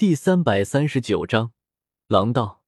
第三百三十九章狼道。